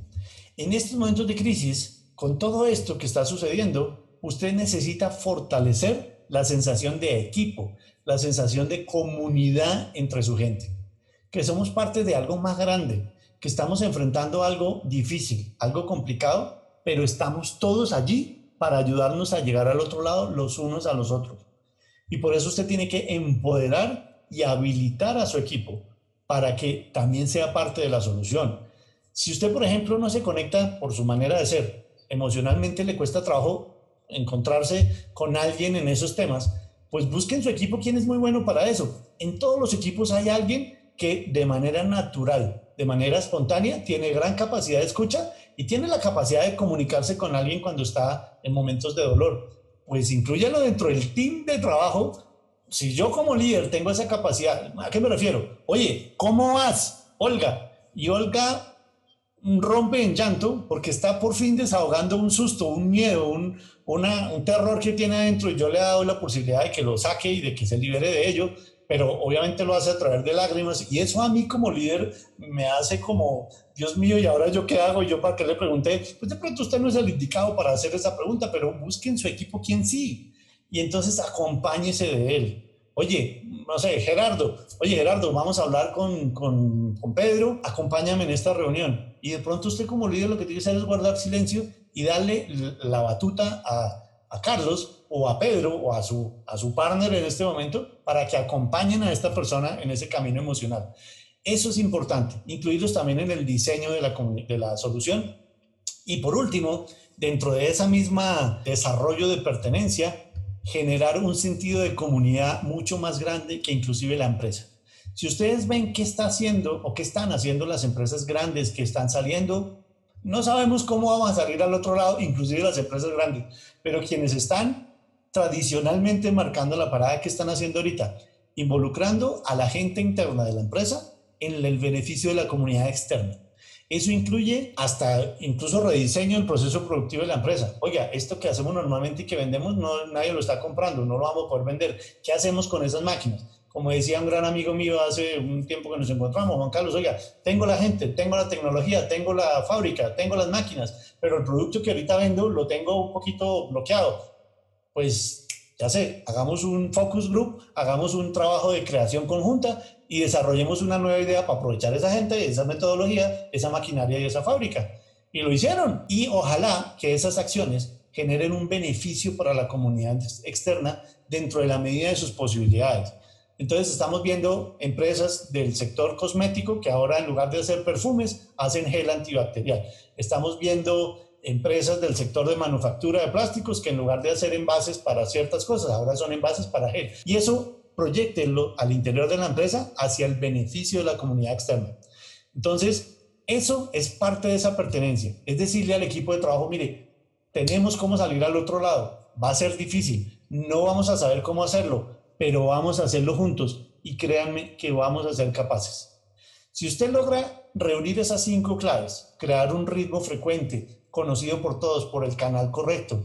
En estos momentos de crisis, con todo esto que está sucediendo, usted necesita fortalecer la sensación de equipo, la sensación de comunidad entre su gente, que somos parte de algo más grande, que estamos enfrentando algo difícil, algo complicado, pero estamos todos allí para ayudarnos a llegar al otro lado los unos a los otros. Y por eso usted tiene que empoderar y habilitar a su equipo para que también sea parte de la solución. Si usted, por ejemplo, no se conecta por su manera de ser, emocionalmente le cuesta trabajo encontrarse con alguien en esos temas, pues busquen su equipo quién es muy bueno para eso. En todos los equipos hay alguien que de manera natural, de manera espontánea, tiene gran capacidad de escucha y tiene la capacidad de comunicarse con alguien cuando está en momentos de dolor. Pues incluyelo dentro del team de trabajo. Si yo como líder tengo esa capacidad, ¿a qué me refiero? Oye, ¿cómo vas, Olga? Y Olga rompe en llanto porque está por fin desahogando un susto, un miedo, un, un terror que tiene adentro y yo le he dado la posibilidad de que lo saque y de que se libere de ello pero obviamente lo hace a través de lágrimas y eso a mí como líder me hace como, Dios mío, ¿y ahora yo qué hago? Yo para qué le pregunté, pues de pronto usted no es el indicado para hacer esa pregunta, pero busquen su equipo quién sí y entonces acompáñese de él. Oye, no sé, Gerardo, oye Gerardo, vamos a hablar con, con, con Pedro, acompáñame en esta reunión. Y de pronto usted como líder lo que tiene que hacer es guardar silencio y darle la batuta a, a Carlos o a Pedro o a su, a su partner en este momento para que acompañen a esta persona en ese camino emocional. Eso es importante, incluirlos también en el diseño de la, de la solución. Y por último, dentro de esa misma desarrollo de pertenencia, generar un sentido de comunidad mucho más grande que inclusive la empresa. Si ustedes ven qué está haciendo o qué están haciendo las empresas grandes que están saliendo, no sabemos cómo vamos a salir al otro lado, inclusive las empresas grandes, pero quienes están tradicionalmente marcando la parada que están haciendo ahorita, involucrando a la gente interna de la empresa en el beneficio de la comunidad externa. Eso incluye hasta incluso rediseño del proceso productivo de la empresa. Oiga, esto que hacemos normalmente y que vendemos, no, nadie lo está comprando, no lo vamos a poder vender. ¿Qué hacemos con esas máquinas? Como decía un gran amigo mío hace un tiempo que nos encontramos, Juan Carlos, oiga, tengo la gente, tengo la tecnología, tengo la fábrica, tengo las máquinas, pero el producto que ahorita vendo lo tengo un poquito bloqueado pues ya sé, hagamos un focus group, hagamos un trabajo de creación conjunta y desarrollemos una nueva idea para aprovechar esa gente, esa metodología, esa maquinaria y esa fábrica. Y lo hicieron. Y ojalá que esas acciones generen un beneficio para la comunidad externa dentro de la medida de sus posibilidades. Entonces estamos viendo empresas del sector cosmético que ahora en lugar de hacer perfumes hacen gel antibacterial. Estamos viendo empresas del sector de manufactura de plásticos que en lugar de hacer envases para ciertas cosas, ahora son envases para gel. Y eso proyectenlo al interior de la empresa hacia el beneficio de la comunidad externa. Entonces, eso es parte de esa pertenencia. Es decirle al equipo de trabajo, mire, tenemos cómo salir al otro lado. Va a ser difícil. No vamos a saber cómo hacerlo, pero vamos a hacerlo juntos y créanme que vamos a ser capaces. Si usted logra reunir esas cinco claves, crear un ritmo frecuente, conocido por todos, por el canal correcto,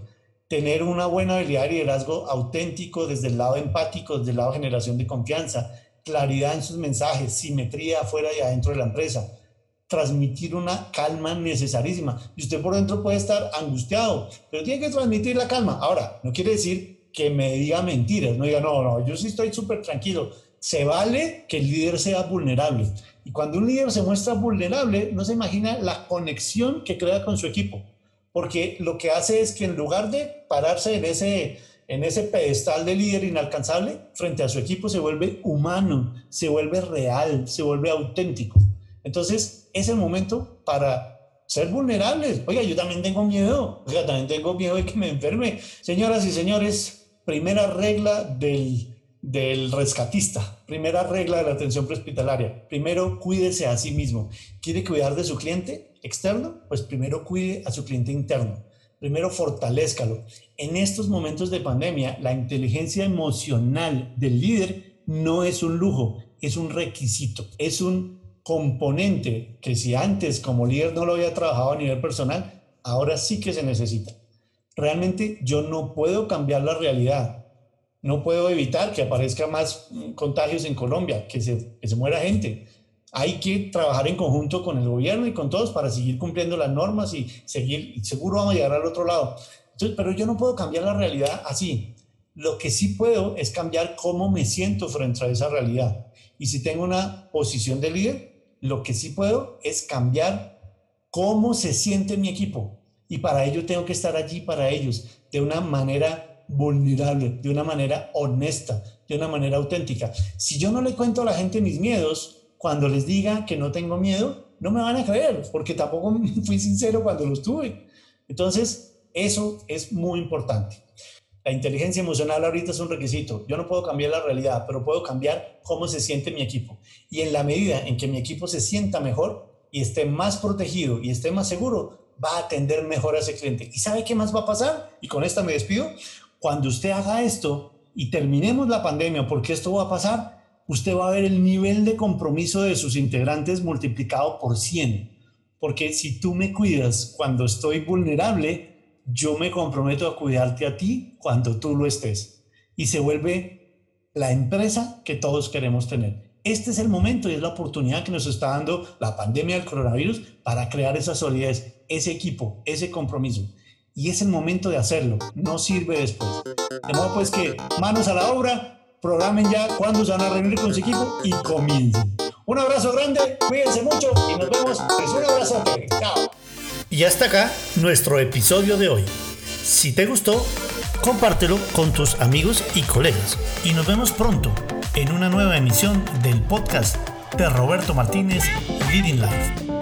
tener una buena habilidad de liderazgo auténtico desde el lado empático, desde el lado de generación de confianza, claridad en sus mensajes, simetría afuera y adentro de la empresa, transmitir una calma necesarísima. Y usted por dentro puede estar angustiado, pero tiene que transmitir la calma. Ahora, no quiere decir que me diga mentiras, no diga, no, no, yo sí estoy súper tranquilo. Se vale que el líder sea vulnerable. Y cuando un líder se muestra vulnerable, no se imagina la conexión que crea con su equipo, porque lo que hace es que en lugar de pararse en ese, en ese pedestal de líder inalcanzable, frente a su equipo se vuelve humano, se vuelve real, se vuelve auténtico. Entonces, es el momento para ser vulnerables. Oiga, yo también tengo miedo, oiga, también tengo miedo de que me enferme. Señoras y señores, primera regla del del rescatista. Primera regla de la atención prehospitalaria. Primero, cuídese a sí mismo. ¿Quiere cuidar de su cliente externo? Pues primero cuide a su cliente interno. Primero, fortalezcalo. En estos momentos de pandemia, la inteligencia emocional del líder no es un lujo, es un requisito, es un componente que si antes como líder no lo había trabajado a nivel personal, ahora sí que se necesita. Realmente yo no puedo cambiar la realidad, no puedo evitar que aparezca más contagios en Colombia, que se, muera gente. Hay que trabajar en conjunto con el gobierno y con todos para seguir cumpliendo las normas y seguir, y seguro vamos a llegar al otro lado. Pero yo no puedo cambiar la realidad así. Lo que sí puedo es cambiar cómo me siento frente a esa realidad. Y si tengo una posición de líder, lo que sí puedo es cambiar cómo se siente mi equipo. Y para ello tengo que estar allí para ellos de una manera vulnerable, de una manera honesta, de una manera auténtica. Si yo no le cuento a la gente mis miedos, cuando les diga que no tengo miedo, no me van a creer, porque tampoco fui sincero cuando los tuve. Entonces, eso es muy importante. La inteligencia emocional ahorita es un requisito. Yo no puedo cambiar la realidad, pero puedo cambiar cómo se siente mi equipo. Y en la medida en que mi equipo se sienta mejor y esté más protegido y esté más seguro, va a atender mejor a ese cliente. ¿Y sabe qué más va a pasar? Y con esta me despido. Cuando usted haga esto y terminemos la pandemia, porque esto va a pasar, usted va a ver el nivel de compromiso de sus integrantes multiplicado por 100. Porque si tú me cuidas cuando estoy vulnerable, yo me comprometo a cuidarte a ti cuando tú lo estés. Y se vuelve la empresa que todos queremos tener. Este es el momento y es la oportunidad que nos está dando la pandemia del coronavirus para crear esa solidez, ese equipo, ese compromiso. Y es el momento de hacerlo, no sirve después. De modo pues que manos a la obra, programen ya cuándo se van a reunir con su equipo y comiencen. Un abrazo grande, cuídense mucho y nos vemos. Pues un abrazo. Chao. Y hasta acá nuestro episodio de hoy. Si te gustó, compártelo con tus amigos y colegas. Y nos vemos pronto en una nueva emisión del podcast de Roberto Martínez Leading Life.